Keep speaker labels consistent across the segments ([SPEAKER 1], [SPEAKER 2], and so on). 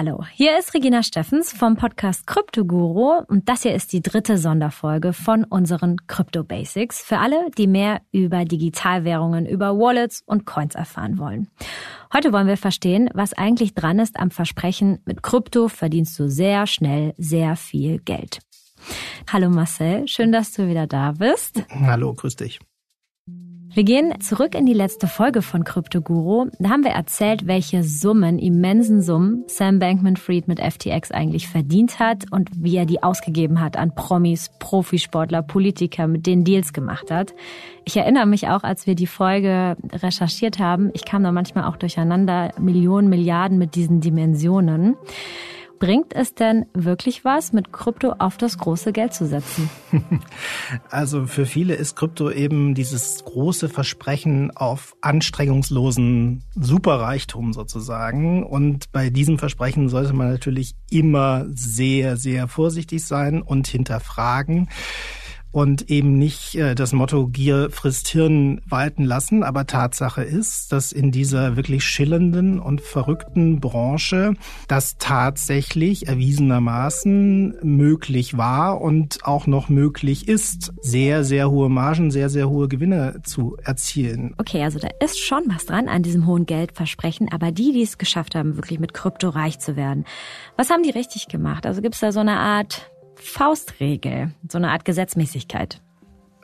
[SPEAKER 1] Hallo, hier ist Regina Steffens vom Podcast Kryptoguru und das hier ist die dritte Sonderfolge von unseren Crypto Basics für alle, die mehr über Digitalwährungen, über Wallets und Coins erfahren wollen. Heute wollen wir verstehen, was eigentlich dran ist am Versprechen, mit Krypto verdienst du sehr schnell sehr viel Geld. Hallo Marcel, schön, dass du wieder da bist.
[SPEAKER 2] Hallo, grüß dich.
[SPEAKER 1] Wir gehen zurück in die letzte Folge von Crypto Guru. Da haben wir erzählt, welche Summen, immensen Summen Sam Bankman-Fried mit FTX eigentlich verdient hat und wie er die ausgegeben hat an Promis, Profisportler, Politiker, mit denen Deals gemacht hat. Ich erinnere mich auch, als wir die Folge recherchiert haben, ich kam da manchmal auch durcheinander, Millionen, Milliarden mit diesen Dimensionen. Bringt es denn wirklich was, mit Krypto auf das große Geld zu setzen?
[SPEAKER 2] Also für viele ist Krypto eben dieses große Versprechen auf anstrengungslosen Superreichtum sozusagen. Und bei diesem Versprechen sollte man natürlich immer sehr, sehr vorsichtig sein und hinterfragen und eben nicht äh, das Motto Gier frisst Hirn walten lassen. Aber Tatsache ist, dass in dieser wirklich schillernden und verrückten Branche das tatsächlich erwiesenermaßen möglich war und auch noch möglich ist, sehr, sehr hohe Margen, sehr, sehr hohe Gewinne zu erzielen.
[SPEAKER 1] Okay, also da ist schon was dran an diesem hohen Geldversprechen, aber die, die es geschafft haben, wirklich mit Krypto reich zu werden, was haben die richtig gemacht? Also gibt es da so eine Art Faustregel, so eine Art Gesetzmäßigkeit?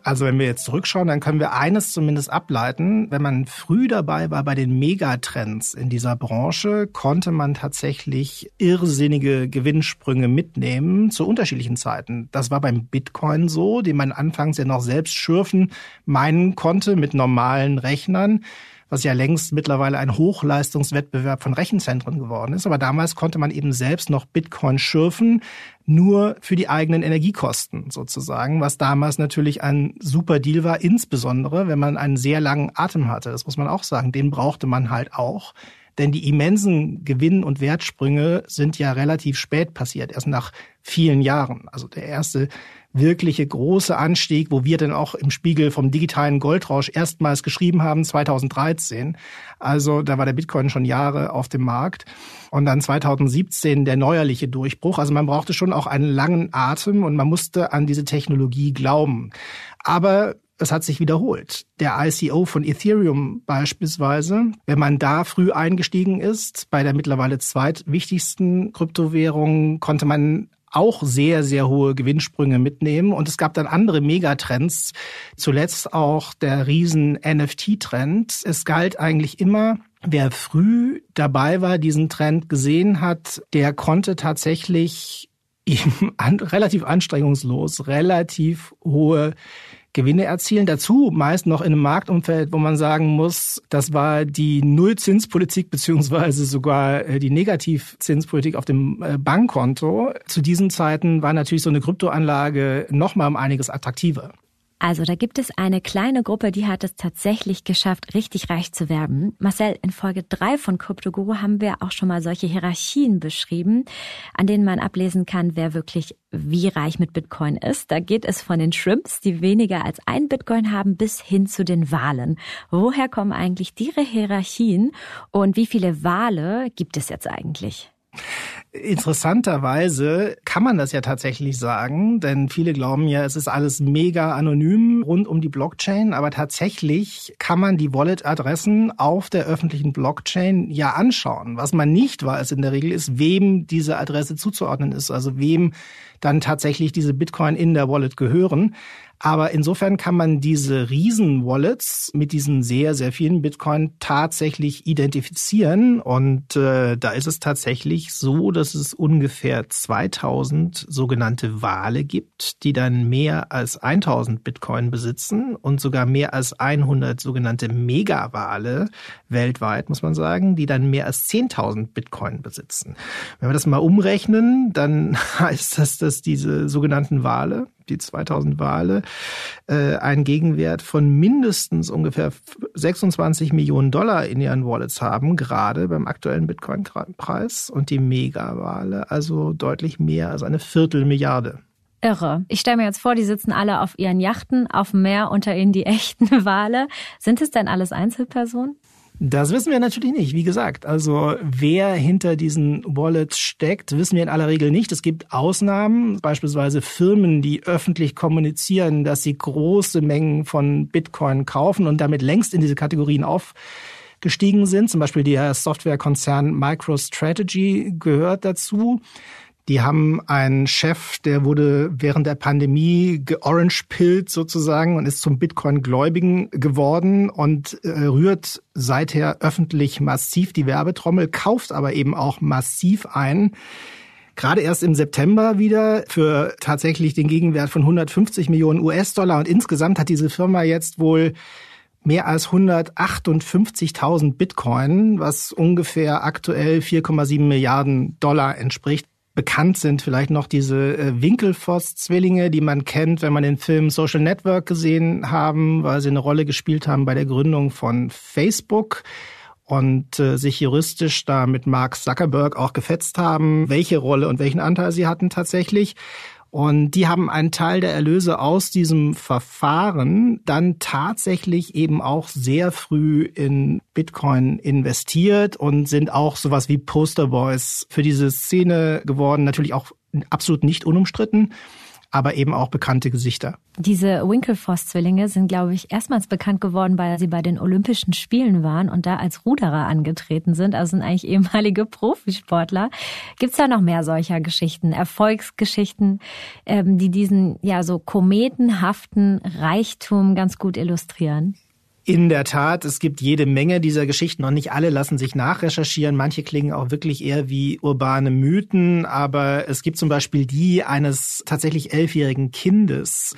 [SPEAKER 2] Also wenn wir jetzt zurückschauen, dann können wir eines zumindest ableiten. Wenn man früh dabei war bei den Megatrends in dieser Branche, konnte man tatsächlich irrsinnige Gewinnsprünge mitnehmen zu unterschiedlichen Zeiten. Das war beim Bitcoin so, den man anfangs ja noch selbst schürfen meinen konnte mit normalen Rechnern was ja längst mittlerweile ein Hochleistungswettbewerb von Rechenzentren geworden ist. Aber damals konnte man eben selbst noch Bitcoin schürfen, nur für die eigenen Energiekosten sozusagen, was damals natürlich ein super Deal war, insbesondere wenn man einen sehr langen Atem hatte. Das muss man auch sagen. Den brauchte man halt auch. Denn die immensen Gewinn- und Wertsprünge sind ja relativ spät passiert, erst nach vielen Jahren. Also der erste wirkliche große Anstieg, wo wir dann auch im Spiegel vom digitalen Goldrausch erstmals geschrieben haben, 2013. Also da war der Bitcoin schon Jahre auf dem Markt. Und dann 2017 der neuerliche Durchbruch. Also man brauchte schon auch einen langen Atem und man musste an diese Technologie glauben. Aber es hat sich wiederholt. Der ICO von Ethereum beispielsweise, wenn man da früh eingestiegen ist, bei der mittlerweile zweitwichtigsten Kryptowährung, konnte man auch sehr, sehr hohe Gewinnsprünge mitnehmen. Und es gab dann andere Megatrends, zuletzt auch der riesen NFT-Trend. Es galt eigentlich immer, wer früh dabei war, diesen Trend gesehen hat, der konnte tatsächlich eben an, relativ anstrengungslos, relativ hohe Gewinne erzielen. Dazu meist noch in einem Marktumfeld, wo man sagen muss, das war die Nullzinspolitik beziehungsweise sogar äh, die Negativzinspolitik auf dem äh, Bankkonto. Zu diesen Zeiten war natürlich so eine Kryptoanlage noch mal um einiges attraktiver.
[SPEAKER 1] Also da gibt es eine kleine Gruppe, die hat es tatsächlich geschafft, richtig reich zu werden. Marcel, in Folge 3 von CryptoGuru haben wir auch schon mal solche Hierarchien beschrieben, an denen man ablesen kann, wer wirklich wie reich mit Bitcoin ist. Da geht es von den Shrimps, die weniger als ein Bitcoin haben, bis hin zu den Walen. Woher kommen eigentlich ihre Hierarchien und wie viele Wale gibt es jetzt eigentlich?
[SPEAKER 2] Interessanterweise kann man das ja tatsächlich sagen, denn viele glauben ja, es ist alles mega anonym rund um die Blockchain, aber tatsächlich kann man die Wallet-Adressen auf der öffentlichen Blockchain ja anschauen. Was man nicht weiß in der Regel ist, wem diese Adresse zuzuordnen ist, also wem dann tatsächlich diese Bitcoin in der Wallet gehören. Aber insofern kann man diese Riesen-Wallets mit diesen sehr, sehr vielen Bitcoin tatsächlich identifizieren. Und äh, da ist es tatsächlich so, dass es ungefähr 2000 sogenannte Wale gibt, die dann mehr als 1000 Bitcoin besitzen und sogar mehr als 100 sogenannte Megawale weltweit, muss man sagen, die dann mehr als 10.000 Bitcoin besitzen. Wenn wir das mal umrechnen, dann heißt das, dass diese sogenannten Wale die 2000 Wale, äh, einen Gegenwert von mindestens ungefähr 26 Millionen Dollar in ihren Wallets haben, gerade beim aktuellen Bitcoin-Preis und die Megawale also deutlich mehr als eine Viertelmilliarde.
[SPEAKER 1] Irre. Ich stelle mir jetzt vor, die sitzen alle auf ihren Yachten auf dem Meer, unter ihnen die echten Wale. Sind es denn alles Einzelpersonen?
[SPEAKER 2] Das wissen wir natürlich nicht. Wie gesagt, also wer hinter diesen Wallets steckt, wissen wir in aller Regel nicht. Es gibt Ausnahmen, beispielsweise Firmen, die öffentlich kommunizieren, dass sie große Mengen von Bitcoin kaufen und damit längst in diese Kategorien aufgestiegen sind. Zum Beispiel der Softwarekonzern MicroStrategy gehört dazu. Die haben einen Chef, der wurde während der Pandemie georange-pillt sozusagen und ist zum Bitcoin-Gläubigen geworden und äh, rührt seither öffentlich massiv die Werbetrommel, kauft aber eben auch massiv ein. Gerade erst im September wieder für tatsächlich den Gegenwert von 150 Millionen US-Dollar und insgesamt hat diese Firma jetzt wohl mehr als 158.000 Bitcoin, was ungefähr aktuell 4,7 Milliarden Dollar entspricht. Bekannt sind vielleicht noch diese äh, Winkelfoss-Zwillinge, die man kennt, wenn man den Film Social Network gesehen haben, weil sie eine Rolle gespielt haben bei der Gründung von Facebook und äh, sich juristisch da mit Mark Zuckerberg auch gefetzt haben, welche Rolle und welchen Anteil sie hatten tatsächlich. Und die haben einen Teil der Erlöse aus diesem Verfahren dann tatsächlich eben auch sehr früh in Bitcoin investiert und sind auch sowas wie Posterboys für diese Szene geworden. Natürlich auch absolut nicht unumstritten aber eben auch bekannte Gesichter.
[SPEAKER 1] Diese Winklevoss-Zwillinge sind, glaube ich, erstmals bekannt geworden, weil sie bei den Olympischen Spielen waren und da als Ruderer angetreten sind. Also sind eigentlich ehemalige Profisportler. Gibt es da noch mehr solcher Geschichten, Erfolgsgeschichten, ähm, die diesen ja so kometenhaften Reichtum ganz gut illustrieren?
[SPEAKER 2] In der Tat, es gibt jede Menge dieser Geschichten und nicht alle lassen sich nachrecherchieren. Manche klingen auch wirklich eher wie urbane Mythen, aber es gibt zum Beispiel die eines tatsächlich elfjährigen Kindes,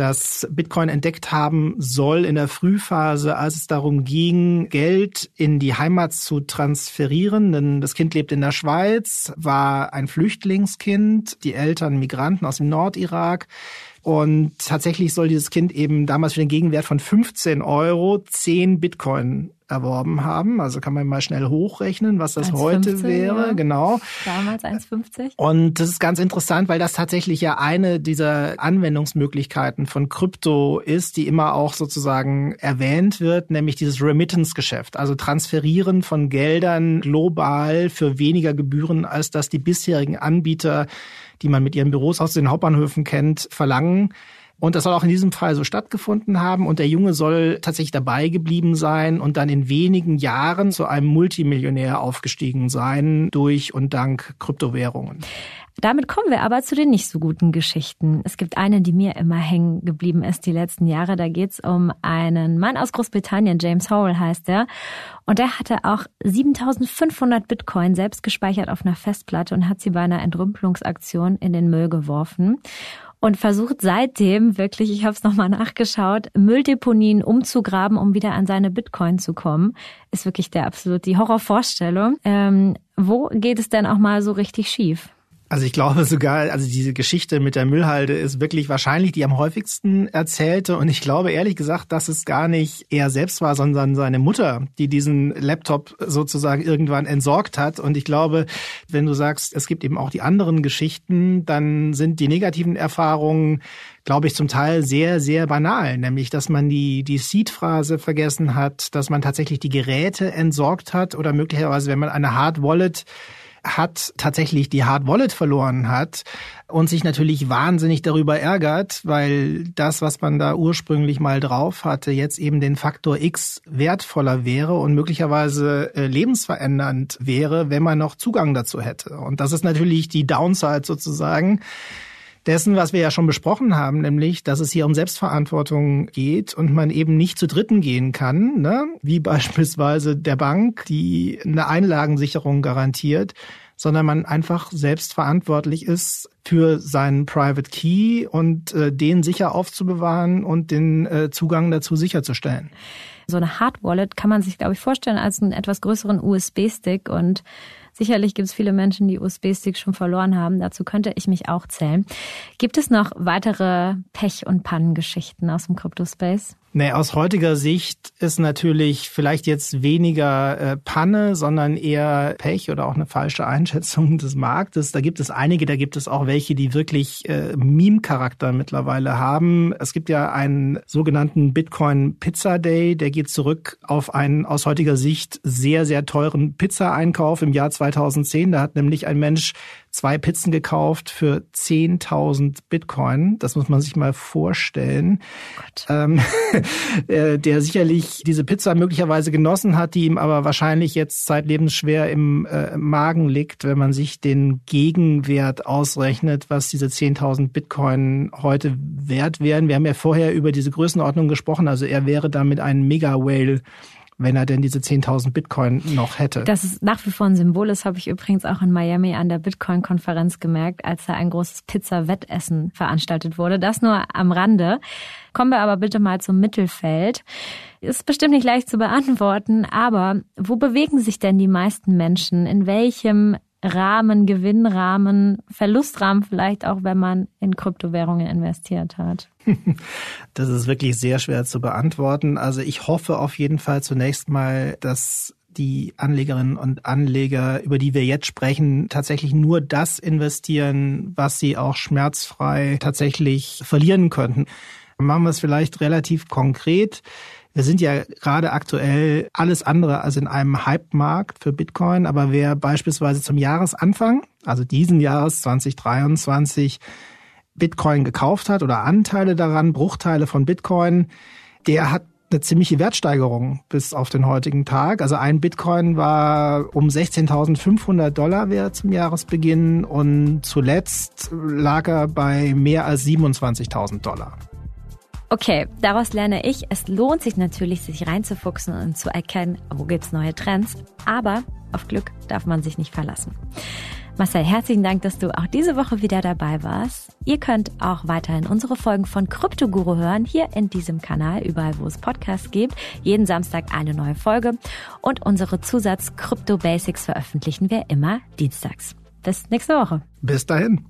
[SPEAKER 2] das Bitcoin entdeckt haben soll in der Frühphase, als es darum ging, Geld in die Heimat zu transferieren. Denn das Kind lebt in der Schweiz, war ein Flüchtlingskind, die Eltern Migranten aus dem Nordirak. Und tatsächlich soll dieses Kind eben damals für den Gegenwert von 15 Euro 10 Bitcoin erworben haben. Also kann man mal schnell hochrechnen, was das 1, heute 15, wäre. Ja. Genau.
[SPEAKER 1] Damals 1,50.
[SPEAKER 2] Und das ist ganz interessant, weil das tatsächlich ja eine dieser Anwendungsmöglichkeiten von Krypto ist, die immer auch sozusagen erwähnt wird, nämlich dieses Remittance-Geschäft. Also Transferieren von Geldern global für weniger Gebühren, als das die bisherigen Anbieter die man mit ihren Büros aus den Hauptbahnhöfen kennt, verlangen. Und das soll auch in diesem Fall so stattgefunden haben. Und der Junge soll tatsächlich dabei geblieben sein und dann in wenigen Jahren zu einem Multimillionär aufgestiegen sein durch und dank Kryptowährungen.
[SPEAKER 1] Damit kommen wir aber zu den nicht so guten Geschichten. Es gibt eine, die mir immer hängen geblieben ist die letzten Jahre. Da geht es um einen Mann aus Großbritannien, James Howell heißt er. Und der hatte auch 7500 Bitcoin selbst gespeichert auf einer Festplatte und hat sie bei einer Entrümpelungsaktion in den Müll geworfen und versucht seitdem wirklich, ich habe es nochmal nachgeschaut, Mülldeponien umzugraben, um wieder an seine Bitcoin zu kommen. Ist wirklich der absolut die Horrorvorstellung. Ähm, wo geht es denn auch mal so richtig schief?
[SPEAKER 2] Also ich glaube sogar, also diese Geschichte mit der Müllhalde ist wirklich wahrscheinlich die am häufigsten erzählte. Und ich glaube ehrlich gesagt, dass es gar nicht er selbst war, sondern seine Mutter, die diesen Laptop sozusagen irgendwann entsorgt hat. Und ich glaube, wenn du sagst, es gibt eben auch die anderen Geschichten, dann sind die negativen Erfahrungen glaube ich, zum Teil sehr, sehr banal, nämlich, dass man die, die Seed-Phrase vergessen hat, dass man tatsächlich die Geräte entsorgt hat oder möglicherweise, wenn man eine Hard Wallet hat, tatsächlich die Hard Wallet verloren hat und sich natürlich wahnsinnig darüber ärgert, weil das, was man da ursprünglich mal drauf hatte, jetzt eben den Faktor X wertvoller wäre und möglicherweise äh, lebensverändernd wäre, wenn man noch Zugang dazu hätte. Und das ist natürlich die Downside sozusagen dessen, was wir ja schon besprochen haben, nämlich, dass es hier um Selbstverantwortung geht und man eben nicht zu Dritten gehen kann, ne? wie beispielsweise der Bank, die eine Einlagensicherung garantiert, sondern man einfach selbstverantwortlich ist für seinen Private Key und äh, den sicher aufzubewahren und den äh, Zugang dazu sicherzustellen.
[SPEAKER 1] So eine Hard Wallet kann man sich, glaube ich, vorstellen als einen etwas größeren USB-Stick und Sicherlich gibt es viele Menschen, die USB-Sticks schon verloren haben. Dazu könnte ich mich auch zählen. Gibt es noch weitere Pech- und Pannengeschichten aus dem Crypto-Space?
[SPEAKER 2] Nee, aus heutiger Sicht ist natürlich vielleicht jetzt weniger äh, Panne, sondern eher Pech oder auch eine falsche Einschätzung des Marktes. Da gibt es einige, da gibt es auch welche, die wirklich äh, Meme-Charakter mittlerweile haben. Es gibt ja einen sogenannten Bitcoin Pizza Day, der geht zurück auf einen aus heutiger Sicht sehr, sehr teuren Pizza-Einkauf im Jahr 2010. Da hat nämlich ein Mensch zwei Pizzen gekauft für 10.000 Bitcoin. Das muss man sich mal vorstellen. Ähm, äh, der sicherlich diese Pizza möglicherweise genossen hat, die ihm aber wahrscheinlich jetzt zeitlebens schwer im äh, Magen liegt, wenn man sich den Gegenwert ausrechnet, was diese 10.000 Bitcoin heute wert wären. Wir haben ja vorher über diese Größenordnung gesprochen. Also er wäre damit ein Mega-Whale wenn er denn diese 10.000 Bitcoin noch hätte.
[SPEAKER 1] Das ist nach wie vor ein Symbol. Das habe ich übrigens auch in Miami an der Bitcoin-Konferenz gemerkt, als da ein großes Pizza-Wettessen veranstaltet wurde. Das nur am Rande. Kommen wir aber bitte mal zum Mittelfeld. Ist bestimmt nicht leicht zu beantworten, aber wo bewegen sich denn die meisten Menschen? In welchem Rahmen, Gewinnrahmen, Verlustrahmen vielleicht auch, wenn man in Kryptowährungen investiert hat?
[SPEAKER 2] Das ist wirklich sehr schwer zu beantworten. Also ich hoffe auf jeden Fall zunächst mal, dass die Anlegerinnen und Anleger, über die wir jetzt sprechen, tatsächlich nur das investieren, was sie auch schmerzfrei tatsächlich verlieren könnten. Machen wir es vielleicht relativ konkret. Wir sind ja gerade aktuell alles andere als in einem Hype-Markt für Bitcoin, aber wer beispielsweise zum Jahresanfang, also diesen Jahres 2023, Bitcoin gekauft hat oder Anteile daran, Bruchteile von Bitcoin, der hat eine ziemliche Wertsteigerung bis auf den heutigen Tag. Also ein Bitcoin war um 16.500 Dollar wert zum Jahresbeginn und zuletzt lag er bei mehr als 27.000 Dollar.
[SPEAKER 1] Okay, daraus lerne ich, es lohnt sich natürlich, sich reinzufuchsen und zu erkennen, wo gibt's neue Trends. Aber auf Glück darf man sich nicht verlassen. Marcel, herzlichen Dank, dass du auch diese Woche wieder dabei warst. Ihr könnt auch weiterhin unsere Folgen von Kryptoguru hören, hier in diesem Kanal, überall wo es Podcasts gibt. Jeden Samstag eine neue Folge. Und unsere Zusatz Krypto Basics veröffentlichen wir immer dienstags. Bis nächste Woche.
[SPEAKER 2] Bis dahin.